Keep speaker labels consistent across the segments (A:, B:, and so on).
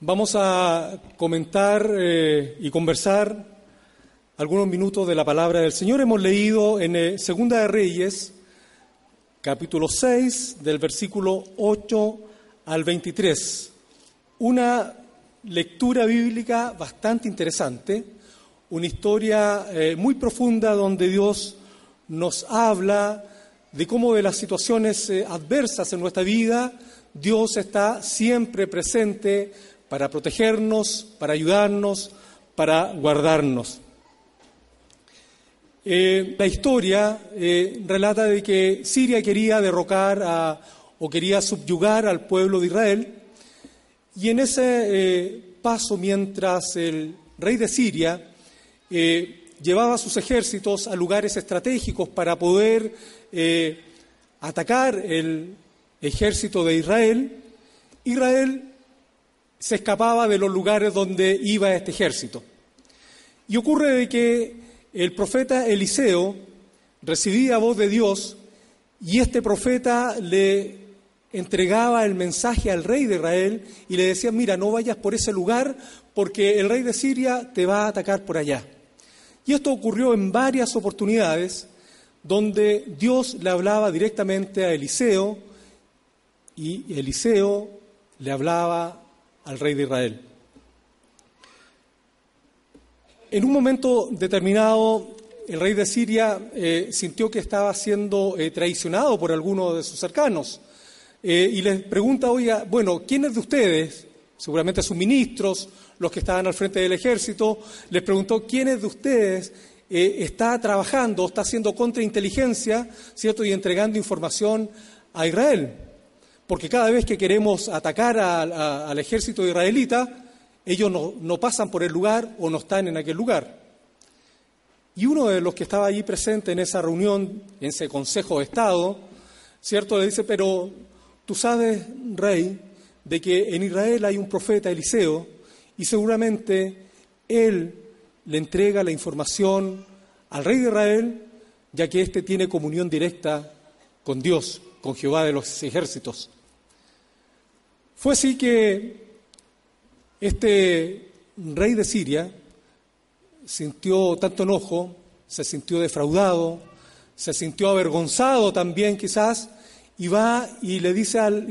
A: Vamos a comentar eh, y conversar algunos minutos de la palabra del Señor. Hemos leído en eh, Segunda de Reyes, capítulo 6, del versículo 8 al 23. Una lectura bíblica bastante interesante, una historia eh, muy profunda donde Dios nos habla de cómo de las situaciones adversas en nuestra vida, Dios está siempre presente para protegernos, para ayudarnos, para guardarnos. Eh, la historia eh, relata de que Siria quería derrocar o quería subyugar al pueblo de Israel y en ese eh, paso mientras el rey de Siria llevaba sus ejércitos a lugares estratégicos para poder atacar el ejército de Israel, Israel se escapaba de los lugares donde iba este ejército. Y ocurre de que el profeta Eliseo recibía voz de Dios y este profeta le entregaba el mensaje al rey de Israel y le decía, mira, no vayas por ese lugar porque el rey de Siria te va a atacar por allá. Y esto ocurrió en varias oportunidades donde Dios le hablaba directamente a Eliseo y Eliseo le hablaba al rey de Israel. En un momento determinado, el rey de Siria eh, sintió que estaba siendo eh, traicionado por alguno de sus cercanos eh, y les pregunta, oiga, bueno, ¿quiénes de ustedes, seguramente sus ministros, los que estaban al frente del ejército, les preguntó, ¿quiénes de ustedes está trabajando, está haciendo contrainteligencia, ¿cierto? Y entregando información a Israel porque cada vez que queremos atacar al ejército israelita, ellos no, pasan por el lugar o no están en aquel lugar. Y uno de los que estaba allí presente en esa reunión, en ese Consejo de Estado, ¿cierto? Le dice, pero tú sabes, rey, de que en Israel hay un profeta Eliseo y seguramente él le entrega la información al rey de Israel, ya que éste tiene comunión directa con Dios, con Jehová de los ejércitos. Fue así que este rey de Siria sintió tanto enojo, se sintió defraudado, se sintió avergonzado también quizás, y va y le dice al,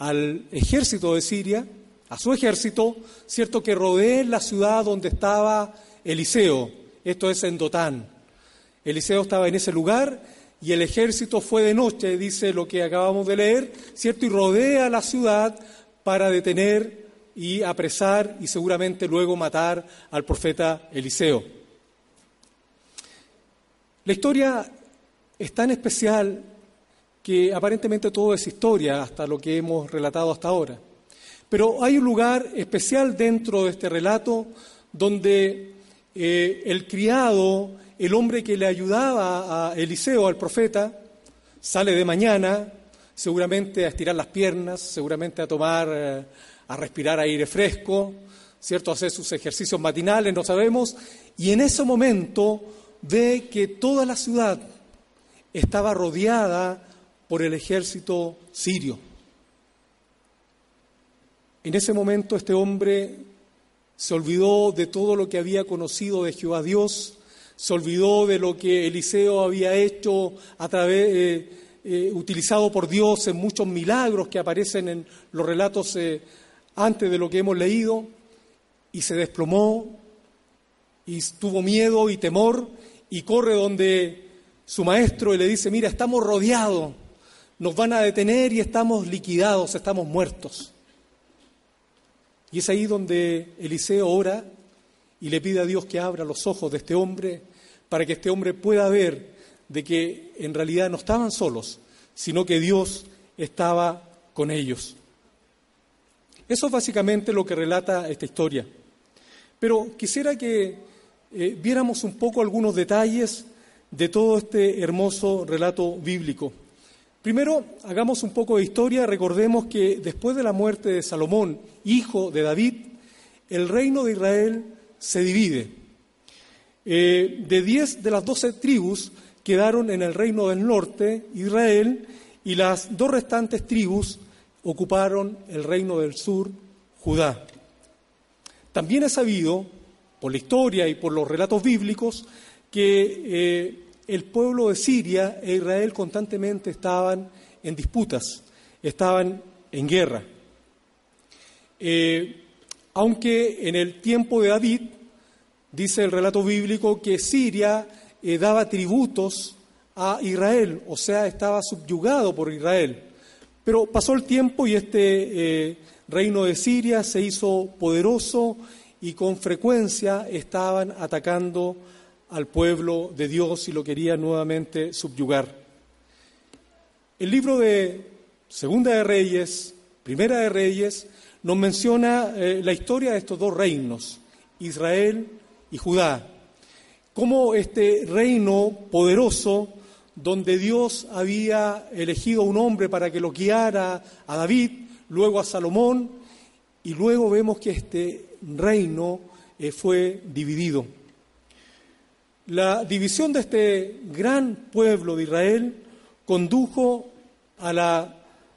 A: al ejército de Siria, a su ejército, cierto que rodee la ciudad donde estaba Eliseo, esto es en Dotán. Eliseo estaba en ese lugar y el ejército fue de noche, dice lo que acabamos de leer, ¿cierto? Y rodea la ciudad para detener y apresar y seguramente luego matar al profeta Eliseo. La historia es tan especial que aparentemente todo es historia hasta lo que hemos relatado hasta ahora. Pero hay un lugar especial dentro de este relato donde eh, el criado el hombre que le ayudaba a Eliseo, al profeta, sale de mañana, seguramente a estirar las piernas, seguramente a tomar, eh, a respirar aire fresco, ¿cierto? A hacer sus ejercicios matinales, no sabemos, y en ese momento ve que toda la ciudad estaba rodeada por el ejército sirio. En ese momento este hombre se olvidó de todo lo que había conocido de Jehová Dios, se olvidó de lo que Eliseo había hecho a través, eh, eh, utilizado por Dios en muchos milagros que aparecen en los relatos eh, antes de lo que hemos leído, y se desplomó, y tuvo miedo y temor, y corre donde su maestro y le dice, mira, estamos rodeados, nos van a detener y estamos liquidados, estamos muertos. Y es ahí donde Eliseo ora y le pide a Dios que abra los ojos de este hombre para que este hombre pueda ver de que en realidad no estaban solos, sino que Dios estaba con ellos. Eso es básicamente lo que relata esta historia. Pero quisiera que eh, viéramos un poco algunos detalles de todo este hermoso relato bíblico. Primero, hagamos un poco de historia. Recordemos que después de la muerte de Salomón, hijo de David, el reino de Israel se divide. Eh, de diez de las doce tribus quedaron en el reino del norte, Israel, y las dos restantes tribus ocuparon el reino del sur, Judá. También es sabido, por la historia y por los relatos bíblicos, que eh, el pueblo de Siria e Israel constantemente estaban en disputas, estaban en guerra. Eh, aunque en el tiempo de David, dice el relato bíblico, que Siria eh, daba tributos a Israel, o sea, estaba subyugado por Israel. Pero pasó el tiempo y este eh, reino de Siria se hizo poderoso y con frecuencia estaban atacando al pueblo de Dios y lo querían nuevamente subyugar. El libro de Segunda de Reyes, Primera de Reyes, nos menciona eh, la historia de estos dos reinos, Israel y Judá. Cómo este reino poderoso, donde Dios había elegido un hombre para que lo guiara a David, luego a Salomón, y luego vemos que este reino eh, fue dividido. La división de este gran pueblo de Israel condujo a la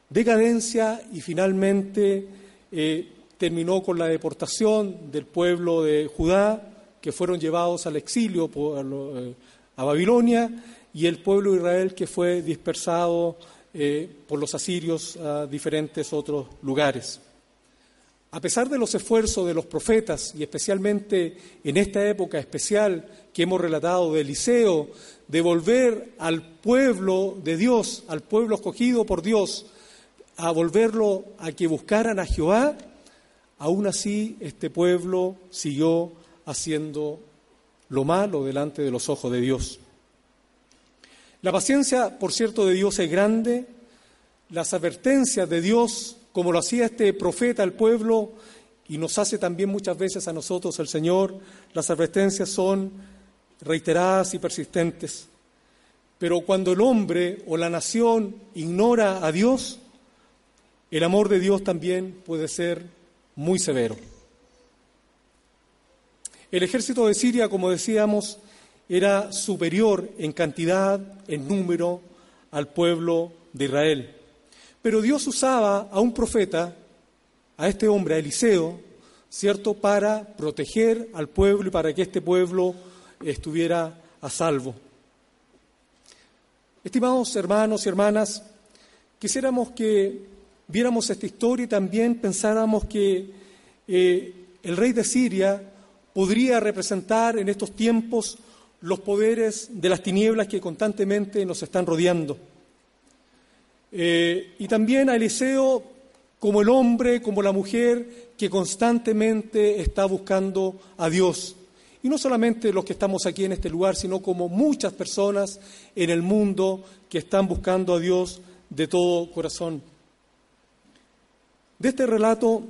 A: decadencia y finalmente eh, terminó con la deportación del pueblo de Judá, que fueron llevados al exilio eh, a Babilonia, y el pueblo de Israel que fue dispersado eh, por los asirios a diferentes otros lugares. A pesar de los esfuerzos de los profetas, y especialmente en esta época especial que hemos relatado de Eliseo, de volver al pueblo de Dios, al pueblo escogido por Dios, a volverlo a que buscaran a Jehová, aún así este pueblo siguió haciendo lo malo delante de los ojos de Dios. La paciencia, por cierto, de Dios es grande, las advertencias de Dios, como lo hacía este profeta al pueblo, y nos hace también muchas veces a nosotros el Señor, las advertencias son reiteradas y persistentes. Pero cuando el hombre o la nación ignora a Dios, el amor de Dios también puede ser muy severo. El ejército de Siria, como decíamos, era superior en cantidad, en número, al pueblo de Israel. Pero Dios usaba a un profeta, a este hombre, a Eliseo, ¿cierto?, para proteger al pueblo y para que este pueblo estuviera a salvo. Estimados hermanos y hermanas, quisiéramos que viéramos esta historia y también pensáramos que eh, el rey de Siria podría representar en estos tiempos los poderes de las tinieblas que constantemente nos están rodeando. Eh, y también a Eliseo como el hombre, como la mujer que constantemente está buscando a Dios. Y no solamente los que estamos aquí en este lugar, sino como muchas personas en el mundo que están buscando a Dios de todo corazón. De este relato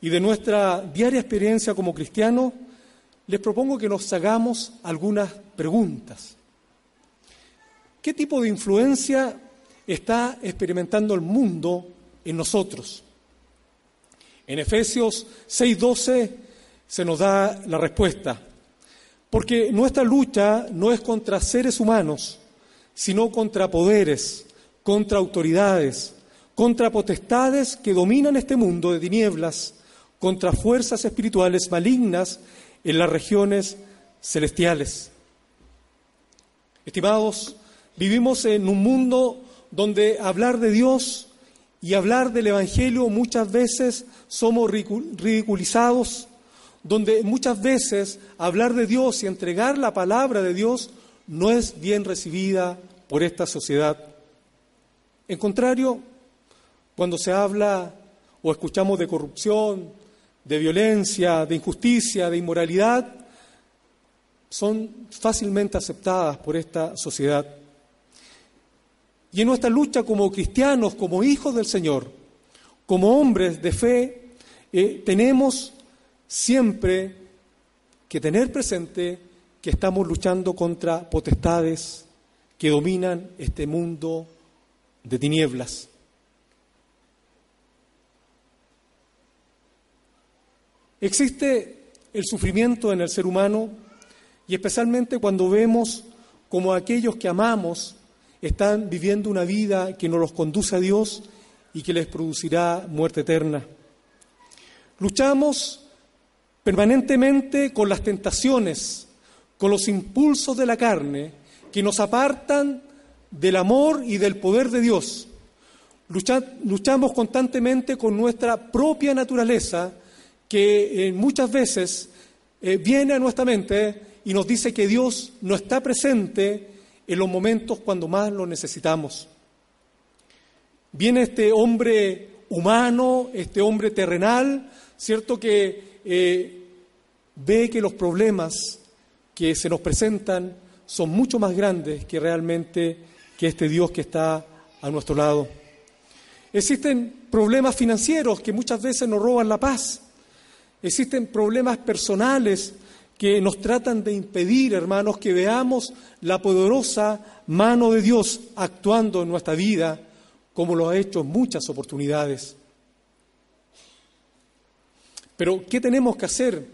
A: y de nuestra diaria experiencia como cristianos, les propongo que nos hagamos algunas preguntas. ¿Qué tipo de influencia está experimentando el mundo en nosotros? En Efesios 6:12 se nos da la respuesta, porque nuestra lucha no es contra seres humanos, sino contra poderes, contra autoridades contra potestades que dominan este mundo de tinieblas, contra fuerzas espirituales malignas en las regiones celestiales. Estimados, vivimos en un mundo donde hablar de Dios y hablar del Evangelio muchas veces somos ridiculizados, donde muchas veces hablar de Dios y entregar la palabra de Dios no es bien recibida por esta sociedad. En contrario, cuando se habla o escuchamos de corrupción, de violencia, de injusticia, de inmoralidad, son fácilmente aceptadas por esta sociedad. Y en nuestra lucha como cristianos, como hijos del Señor, como hombres de fe, eh, tenemos siempre que tener presente que estamos luchando contra potestades que dominan este mundo de tinieblas. Existe el sufrimiento en el ser humano y especialmente cuando vemos como aquellos que amamos están viviendo una vida que nos los conduce a Dios y que les producirá muerte eterna. Luchamos permanentemente con las tentaciones, con los impulsos de la carne que nos apartan del amor y del poder de Dios. luchamos constantemente con nuestra propia naturaleza que eh, muchas veces eh, viene a nuestra mente y nos dice que Dios no está presente en los momentos cuando más lo necesitamos. Viene este hombre humano, este hombre terrenal, ¿cierto? Que eh, ve que los problemas que se nos presentan son mucho más grandes que realmente que este Dios que está a nuestro lado. Existen problemas financieros que muchas veces nos roban la paz. Existen problemas personales que nos tratan de impedir, hermanos, que veamos la poderosa mano de Dios actuando en nuestra vida, como lo ha hecho en muchas oportunidades. Pero, ¿qué tenemos que hacer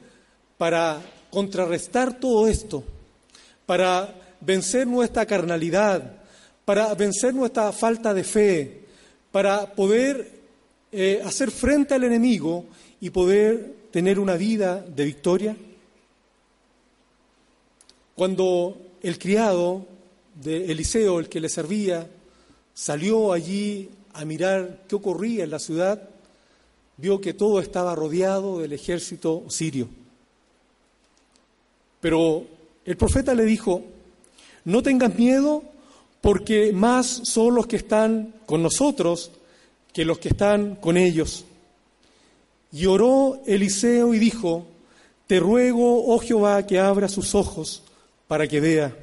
A: para contrarrestar todo esto? Para vencer nuestra carnalidad, para vencer nuestra falta de fe, para poder eh, hacer frente al enemigo y poder tener una vida de victoria? Cuando el criado de Eliseo, el que le servía, salió allí a mirar qué ocurría en la ciudad, vio que todo estaba rodeado del ejército sirio. Pero el profeta le dijo, no tengas miedo porque más son los que están con nosotros que los que están con ellos. Y oró Eliseo y dijo, Te ruego, oh Jehová, que abra sus ojos para que vea.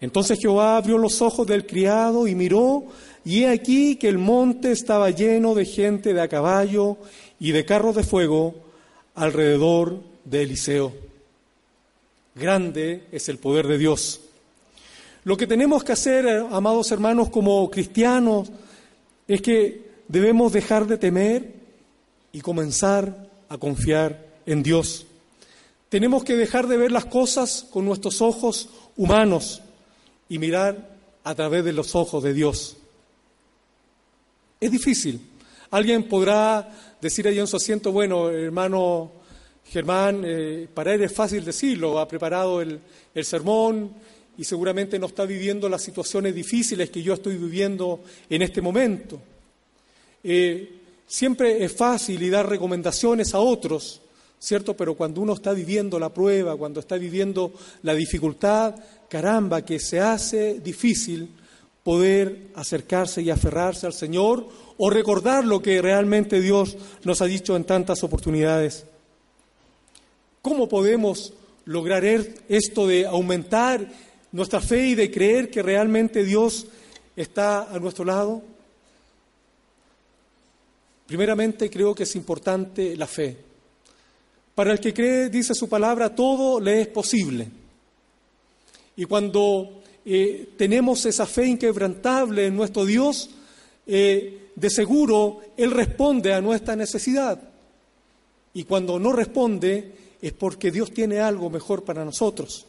A: Entonces Jehová abrió los ojos del criado y miró, y he aquí que el monte estaba lleno de gente de a caballo y de carros de fuego alrededor de Eliseo. Grande es el poder de Dios. Lo que tenemos que hacer, amados hermanos, como cristianos, es que debemos dejar de temer y comenzar a confiar en Dios. Tenemos que dejar de ver las cosas con nuestros ojos humanos y mirar a través de los ojos de Dios. Es difícil. Alguien podrá decir ahí en su asiento, bueno, hermano Germán, eh, para él es fácil decirlo, ha preparado el, sermón y seguramente no está viviendo las situaciones difíciles que yo estoy viviendo en este momento. Eh, Siempre es fácil y dar recomendaciones a otros, ¿cierto? Pero cuando uno está viviendo la prueba, cuando está viviendo la dificultad, caramba, que se hace difícil poder acercarse y aferrarse al Señor o recordar lo que realmente Dios nos ha dicho en tantas oportunidades. ¿Cómo podemos lograr er-, esto de aumentar nuestra fe y de creer que realmente Dios está a nuestro lado? Primeramente creo que es importante la fe. Para el que cree, dice su palabra, todo le es posible. Y cuando eh, tenemos esa fe inquebrantable en nuestro Dios, eh, de seguro Él responde a nuestra necesidad. Y cuando no responde es porque Dios tiene algo mejor para nosotros.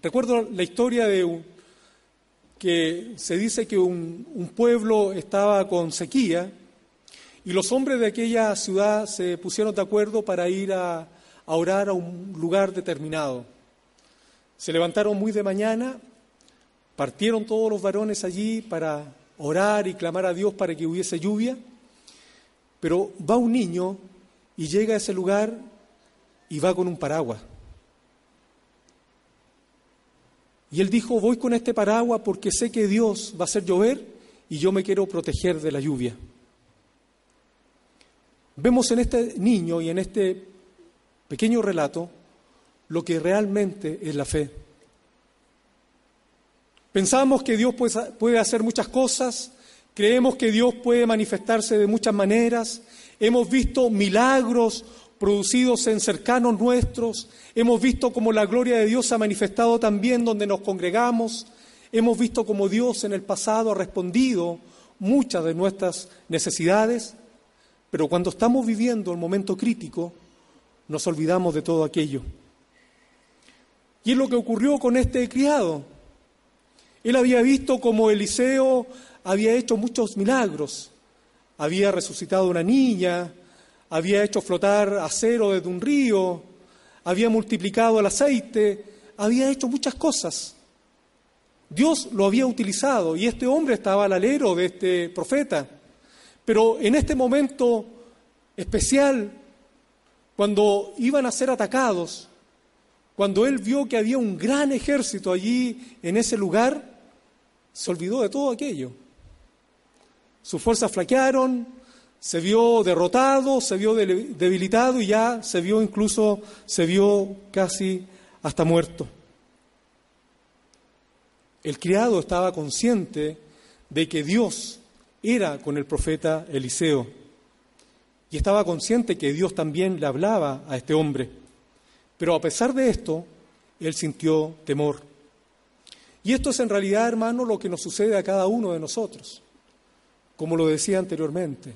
A: Recuerdo la historia de un, que se dice que un, un pueblo estaba con sequía y los hombres de aquella ciudad se pusieron de acuerdo para ir a, orar a un lugar determinado. Se levantaron muy de mañana, partieron todos los varones allí para orar y clamar a Dios para que hubiese lluvia, pero va un niño y llega a ese lugar y va con un paraguas. Y él dijo, voy con este paraguas porque sé que Dios va a hacer llover y yo me quiero proteger de la lluvia. Vemos en este niño y en este pequeño relato lo que realmente es la fe. Pensamos que Dios puede hacer muchas cosas, creemos que Dios puede manifestarse de muchas maneras, hemos visto milagros producidos en cercanos nuestros, hemos visto cómo la gloria de Dios se ha manifestado también donde nos congregamos, hemos visto cómo Dios en el pasado ha respondido muchas de nuestras necesidades, pero cuando estamos viviendo el momento crítico, nos olvidamos de todo aquello. Y es lo que ocurrió con este criado. Él había visto como Eliseo había hecho muchos milagros. Había resucitado una niña, había hecho flotar acero desde un río, había multiplicado el aceite, había hecho muchas cosas. Dios lo había utilizado y este hombre estaba al alero de este profeta. Pero en este momento especial, cuando iban a ser atacados, cuando él vio que había un gran ejército allí en ese lugar, se olvidó de todo aquello. Sus fuerzas flaquearon, se vio derrotado, se vio debilitado y ya se vio incluso, se vio casi hasta muerto. El criado estaba consciente de que Dios era con el profeta Eliseo y estaba consciente que Dios también le hablaba a este hombre. Pero a pesar de esto, él sintió temor. Y esto es en realidad, hermano, lo que nos sucede a cada uno de nosotros, como lo decía anteriormente.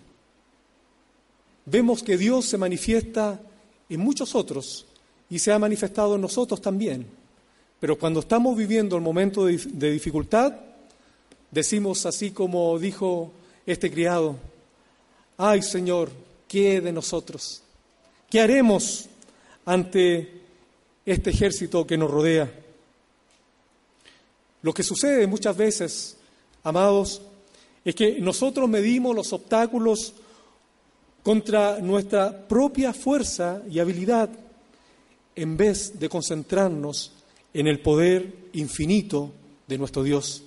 A: Vemos que Dios se manifiesta en muchos otros y se ha manifestado en nosotros también. Pero cuando estamos viviendo el momento de, dificultad, decimos así como dijo este criado, ay Señor, ¿qué de nosotros? ¿Qué haremos ante este ejército que nos rodea? Lo que sucede muchas veces, amados, es que nosotros medimos los obstáculos contra nuestra propia fuerza y habilidad en vez de concentrarnos en el poder infinito de nuestro Dios.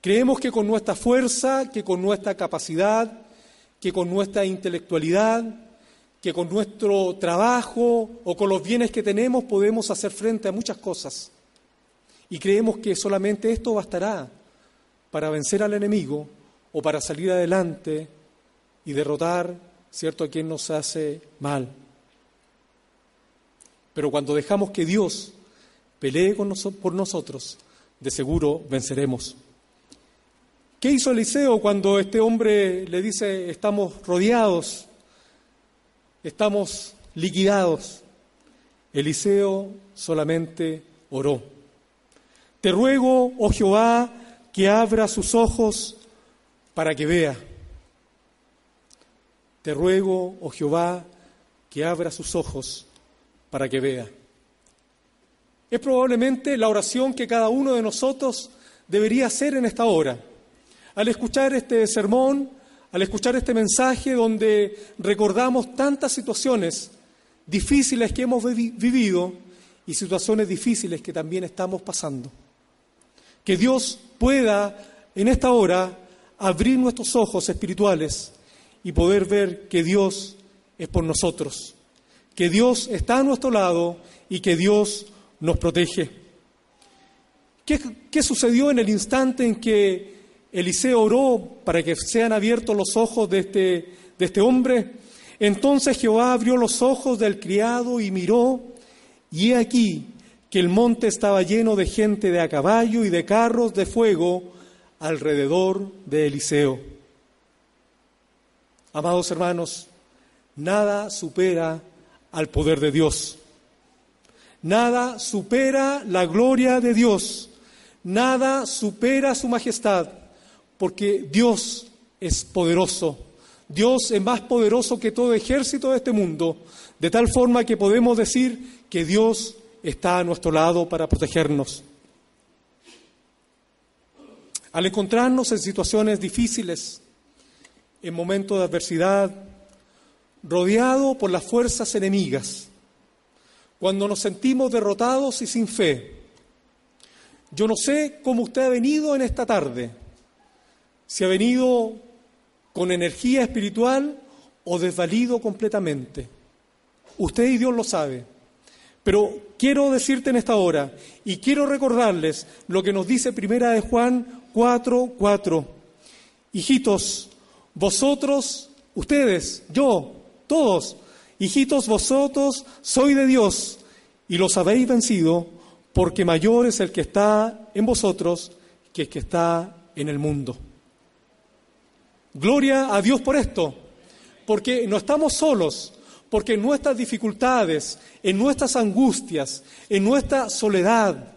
A: Creemos que con nuestra fuerza, que con nuestra capacidad, que con nuestra intelectualidad, que con nuestro trabajo o con los bienes que tenemos podemos hacer frente a muchas cosas. Y creemos que solamente esto bastará para vencer al enemigo o para salir adelante y derrotar, ¿cierto?, a quien nos hace mal. Pero cuando dejamos que Dios pelee por nosotros, de seguro venceremos. ¿Qué hizo Eliseo cuando este hombre le dice, estamos rodeados, estamos liquidados? Eliseo solamente oró. Te ruego, oh Jehová, que abra sus ojos para que vea. Te ruego, oh Jehová, que abra sus ojos para que vea. Es probablemente la oración que cada uno de nosotros debería hacer en esta hora. Al escuchar este sermón, al escuchar este mensaje donde recordamos tantas situaciones difíciles que hemos vivido y situaciones difíciles que también estamos pasando. Que Dios pueda en esta hora abrir nuestros ojos espirituales y poder ver que Dios es por nosotros, que Dios está a nuestro lado y que Dios nos protege. ¿Qué, sucedió en el instante en que Eliseo oró para que sean abiertos los ojos de este, de este hombre? Entonces Jehová abrió los ojos del criado y miró, y he aquí que el monte estaba lleno de gente de a caballo y de carros de fuego alrededor de Eliseo. Amados hermanos, nada supera al poder de Dios. Nada supera la gloria de Dios. Nada supera su majestad, porque Dios es poderoso. Dios es más poderoso que todo ejército de este mundo, de tal forma que podemos decir que Dios está a nuestro lado para protegernos. Al encontrarnos en situaciones difíciles, en momentos de adversidad, rodeado por las fuerzas enemigas, cuando nos sentimos derrotados y sin fe. Yo no sé cómo usted ha venido en esta tarde, si ha venido con energía espiritual o desvalido completamente. Usted y Dios lo sabe. Pero quiero decirte en esta hora y quiero recordarles lo que nos dice Primera de Juan 4, 4. Hijitos, vosotros, ustedes, yo, todos, hijitos, vosotros sois de Dios y los habéis vencido, porque mayor es el que está en vosotros que el que está en el mundo. Gloria a Dios por esto, porque no estamos solos, porque en nuestras dificultades, en nuestras angustias, en nuestra soledad,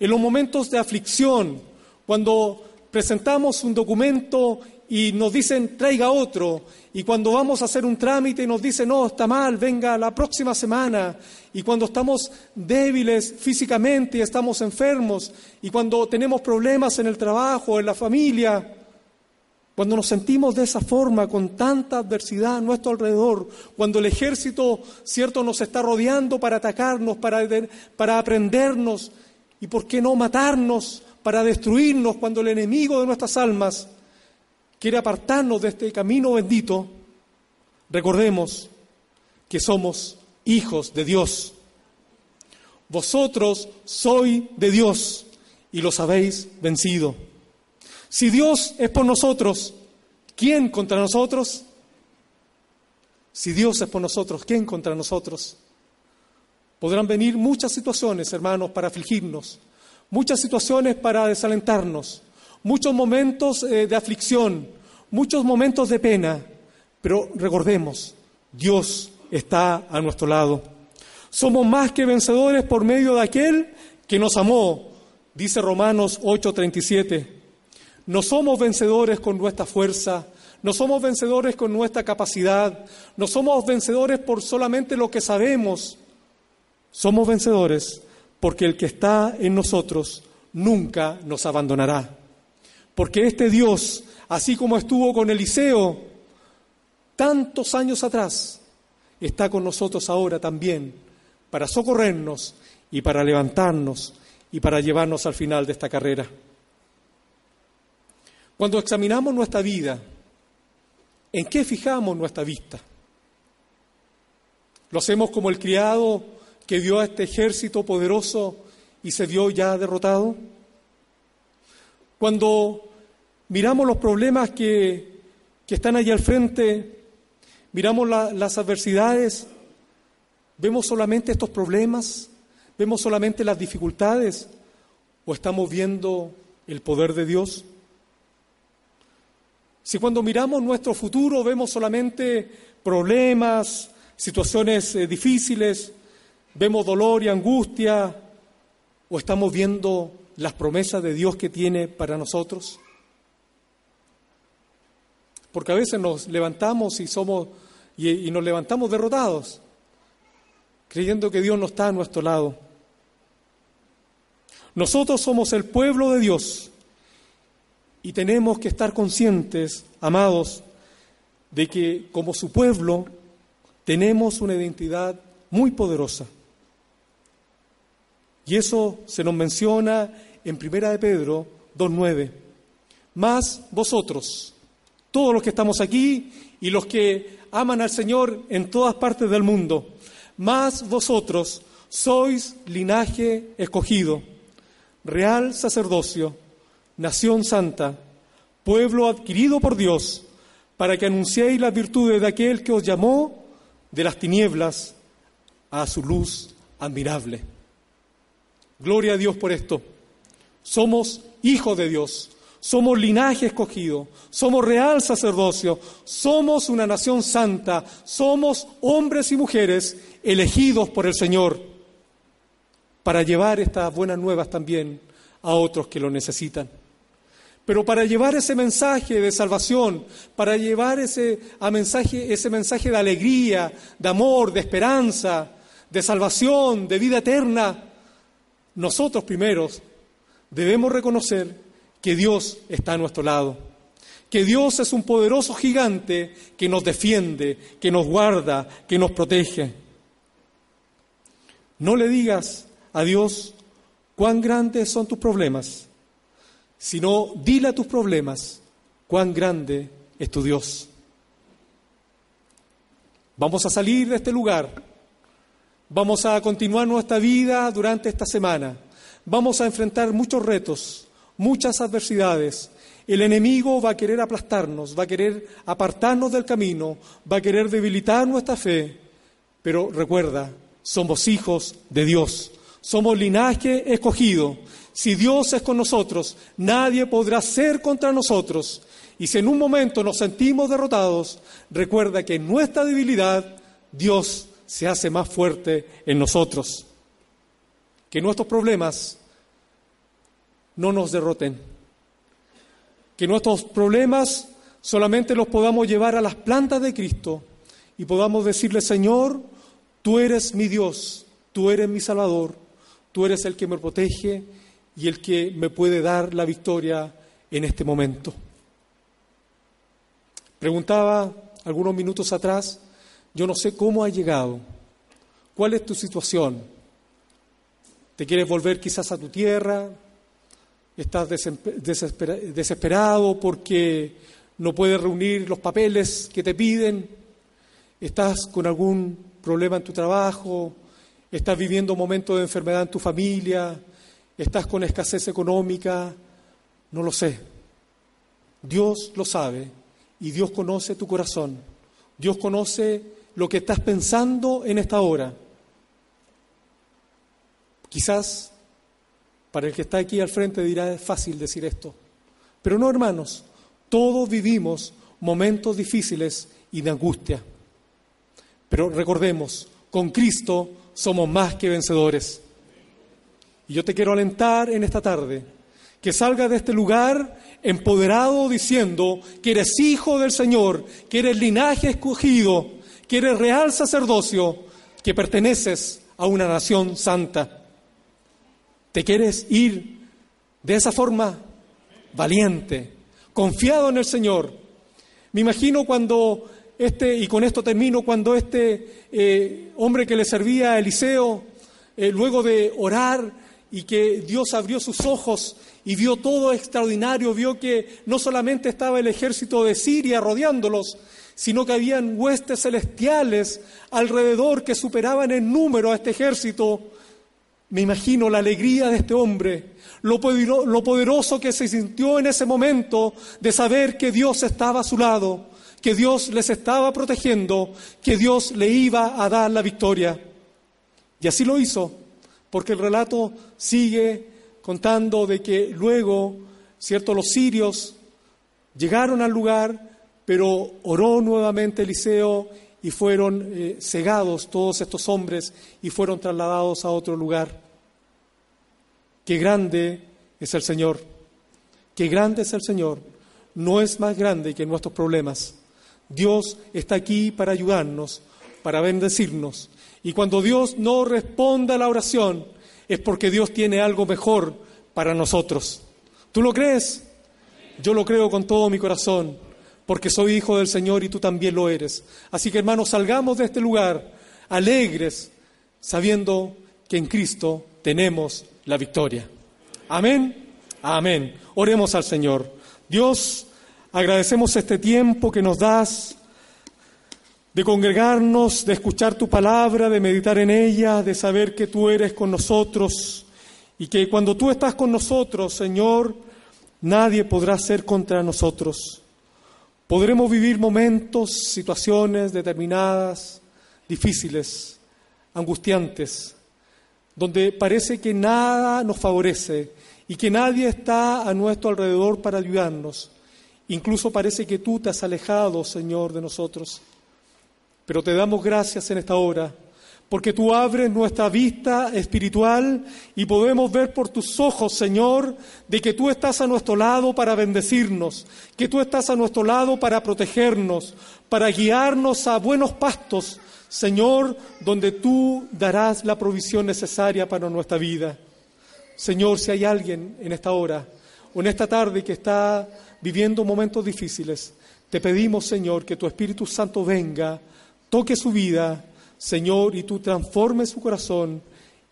A: en los momentos de aflicción, cuando presentamos un documento y nos dicen traiga otro, y cuando vamos a hacer un trámite nos dicen no, está mal, venga la próxima semana, y cuando estamos débiles físicamente y estamos enfermos, y cuando tenemos problemas en el trabajo, en la familia, cuando nos sentimos de esa forma, con tanta adversidad a nuestro alrededor, cuando el ejército, cierto, nos está rodeando para atacarnos, para, aprendernos y, ¿por qué no, matarnos, para destruirnos, cuando el enemigo de nuestras almas quiere apartarnos de este camino bendito, recordemos que somos hijos de Dios. Vosotros sois de Dios y los habéis vencido. Si Dios es por nosotros, ¿quién contra nosotros? Si Dios es por nosotros, ¿quién contra nosotros? Podrán venir muchas situaciones, hermanos, para afligirnos, muchas situaciones para desalentarnos, muchos momentos eh, de aflicción, muchos momentos de pena, pero recordemos, Dios está a nuestro lado. Somos más que vencedores por medio de aquel que nos amó, dice Romanos 8:37. No somos vencedores con nuestra fuerza, no somos vencedores con nuestra capacidad, no somos vencedores por solamente lo que sabemos. Somos vencedores porque el que está en nosotros nunca nos abandonará. Porque este Dios, así como estuvo con Eliseo tantos años atrás, está con nosotros ahora también para socorrernos y para levantarnos y para llevarnos al final de esta carrera. Cuando examinamos nuestra vida, ¿en qué fijamos nuestra vista? ¿Lo hacemos como el criado que vio a este ejército poderoso y se vio ya derrotado? Cuando miramos los problemas que, están allí al frente, miramos las adversidades, ¿vemos solamente estos problemas? ¿Vemos solamente las dificultades? ¿O estamos viendo el poder de Dios? Si cuando miramos nuestro futuro vemos solamente problemas, situaciones eh, difíciles, vemos dolor y angustia, o estamos viendo las promesas de Dios que tiene para nosotros? Porque a veces nos levantamos y somos y nos levantamos derrotados, creyendo que Dios no está a nuestro lado. Nosotros somos el pueblo de Dios y tenemos que estar conscientes, amados, de que como su pueblo tenemos una identidad muy poderosa. Y eso se nos menciona en Primera de Pedro 2.9. Más vosotros, todos los que estamos aquí y los que aman al Señor en todas partes del mundo, más vosotros sois linaje escogido, real sacerdocio, nación santa, pueblo adquirido por Dios, para que anunciéis las virtudes de aquel que os llamó de las tinieblas a su luz admirable. Gloria a Dios por esto. Somos hijos de Dios, somos linaje escogido, somos real sacerdocio, somos una nación santa, somos hombres y mujeres elegidos por el Señor para llevar estas buenas nuevas también a otros que lo necesitan. Pero para llevar ese mensaje de salvación, para llevar ese, mensaje, ese mensaje de alegría, de amor, de esperanza, de salvación, de vida eterna, nosotros primeros debemos reconocer que Dios está a nuestro lado, que Dios es un poderoso gigante que nos defiende, que nos guarda, que nos protege. No le digas a Dios cuán grandes son tus problemas sino dile a tus problemas cuán grande es tu Dios. Vamos a salir de este lugar, vamos a continuar nuestra vida durante esta semana, vamos a enfrentar muchos retos, muchas adversidades. El enemigo va a querer aplastarnos, va a querer apartarnos del camino, va a querer debilitar nuestra fe, pero recuerda, somos hijos de Dios, somos linaje escogido si Dios es con nosotros, nadie podrá ser contra nosotros. Y si en un momento nos sentimos derrotados, recuerda que en nuestra debilidad Dios se hace más fuerte en nosotros. Que nuestros problemas no nos derroten. Que nuestros problemas solamente los podamos llevar a las plantas de Cristo y podamos decirle, Señor, tú eres mi Dios, tú eres mi Salvador, tú eres el que me protege y el que me puede dar la victoria en este momento. Preguntaba algunos minutos atrás, yo no sé cómo ha llegado, cuál es tu situación. ¿Te quieres volver quizás a tu tierra? ¿Estás desesperado porque no puedes reunir los papeles que te piden? ¿Estás con algún problema en tu trabajo? ¿Estás viviendo momentos de enfermedad en tu familia? ¿Estás con escasez económica? No lo sé. Dios lo sabe y Dios conoce tu corazón. Dios conoce lo que estás pensando en esta hora. Quizás para el que está aquí al frente dirá es fácil decir esto, pero no hermanos, todos vivimos momentos difíciles y de angustia. Pero recordemos, con Cristo somos más que vencedores. Y yo te quiero alentar en esta tarde que salgas de este lugar empoderado diciendo que eres hijo del Señor, que eres linaje escogido, que eres real sacerdocio, que perteneces a una nación santa. ¿Te quieres ir de esa forma? Valiente, confiado en el Señor. Me imagino cuando este, y con esto termino, cuando este eh, hombre que le servía a Eliseo, eh, luego de orar y que Dios abrió sus ojos y vio todo extraordinario, vio que no solamente estaba el ejército de Siria rodeándolos, sino que habían huestes celestiales alrededor que superaban en número a este ejército. Me imagino la alegría de este hombre, lo poderoso que se sintió en ese momento de saber que Dios estaba a su lado, que Dios les estaba protegiendo, que Dios le iba a dar la victoria. Y así lo hizo, porque el relato sigue contando de que luego, cierto, los sirios llegaron al lugar, pero oró nuevamente Eliseo y fueron eh, cegados todos estos hombres y fueron trasladados a otro lugar. Qué grande es el Señor, qué grande es el Señor. No es más grande que nuestros problemas. Dios está aquí para ayudarnos, para bendecirnos. Y cuando Dios no responda a la oración, es porque Dios tiene algo mejor para nosotros. ¿Tú lo crees? Yo lo creo con todo mi corazón porque soy hijo del Señor y tú también lo eres. Así que hermanos, salgamos de este lugar alegres, sabiendo que en Cristo tenemos la victoria. Amén, amén. Oremos al Señor. Dios, agradecemos este tiempo que nos das de congregarnos, de escuchar tu palabra, de meditar en ella, de saber que tú eres con nosotros y que cuando tú estás con nosotros, Señor, nadie podrá ser contra nosotros. Podremos vivir momentos, situaciones determinadas, difíciles, angustiantes, donde parece que nada nos favorece y que nadie está a nuestro alrededor para ayudarnos. Incluso parece que tú te has alejado, Señor, de nosotros. Pero te damos gracias en esta hora porque tú abres nuestra vista espiritual y podemos ver por tus ojos, Señor, de que tú estás a nuestro lado para bendecirnos, que tú estás a nuestro lado para protegernos, para guiarnos a buenos pastos, Señor, donde tú darás la provisión necesaria para nuestra vida. Señor, si hay alguien en esta hora o en esta tarde que está viviendo momentos difíciles, te pedimos, Señor, que tu Espíritu Santo venga, toque su vida, Señor, y tú transformes su corazón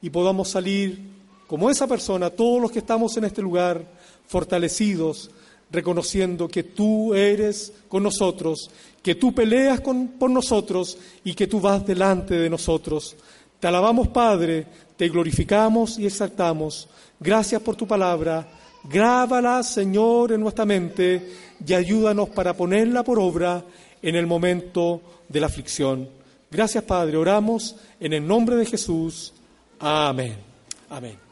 A: y podamos salir como esa persona, todos los que estamos en este lugar, fortalecidos, reconociendo que tú eres con nosotros, que tú peleas por nosotros y que tú vas delante de nosotros. Te alabamos, Padre, te glorificamos y exaltamos. Gracias por tu palabra. Grábala, Señor, en nuestra mente y ayúdanos para ponerla por obra en el momento de la aflicción. Gracias, Padre. Oramos en el nombre de Jesús. Amén. Amén.